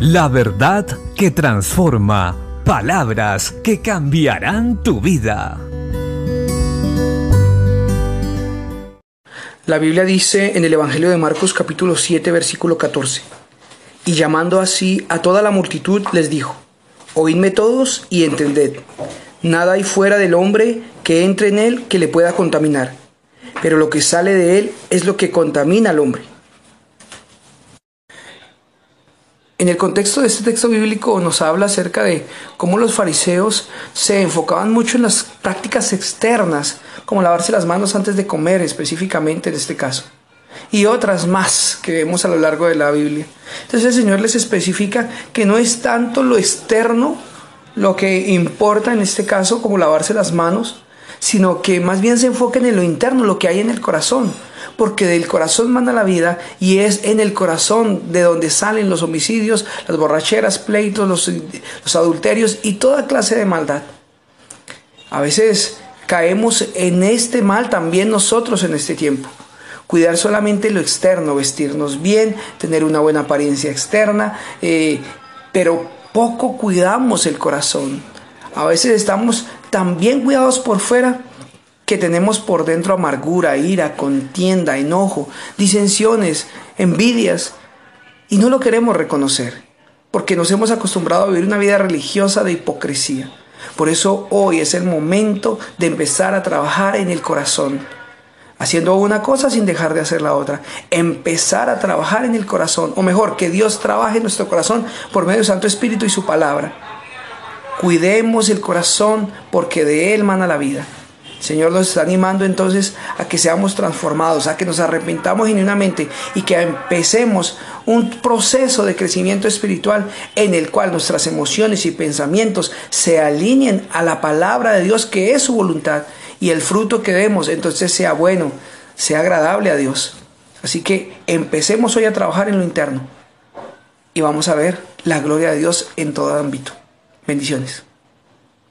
La verdad que transforma. Palabras que cambiarán tu vida. La Biblia dice en el Evangelio de Marcos capítulo 7 versículo 14, y llamando así a toda la multitud les dijo, Oídme todos y entended, nada hay fuera del hombre que entre en él que le pueda contaminar, pero lo que sale de él es lo que contamina al hombre. En el contexto de este texto bíblico nos habla acerca de cómo los fariseos se enfocaban mucho en las prácticas externas, como lavarse las manos antes de comer específicamente en este caso, y otras más que vemos a lo largo de la Biblia. Entonces el Señor les especifica que no es tanto lo externo lo que importa en este caso como lavarse las manos, sino que más bien se enfoquen en lo interno, lo que hay en el corazón porque del corazón manda la vida y es en el corazón de donde salen los homicidios, las borracheras, pleitos, los, adulterios y toda clase de maldad. A veces caemos en este mal también nosotros en este tiempo. Cuidar solamente lo externo, vestirnos bien, tener una buena apariencia externa, eh, pero poco cuidamos el corazón. A veces estamos tan bien cuidados por fuera que tenemos por dentro amargura, ira, contienda, enojo, disensiones, envidias, y no lo queremos reconocer, porque nos hemos acostumbrado a vivir una vida religiosa de hipocresía. Por eso hoy es el momento de empezar a trabajar en el corazón, haciendo una cosa sin dejar de hacer la otra. Empezar a trabajar en el corazón, o mejor, que Dios trabaje en nuestro corazón por medio del Santo Espíritu y su palabra. Cuidemos el corazón porque de él mana la vida. Señor nos está animando entonces a que seamos transformados, a que nos arrepentamos genuinamente y que empecemos un proceso de crecimiento espiritual en el cual nuestras emociones y pensamientos se alineen a la palabra de Dios que es su voluntad y el fruto que demos entonces sea bueno, sea agradable a Dios. Así que empecemos hoy a trabajar en lo interno y vamos a ver la gloria de Dios en todo ámbito. Bendiciones.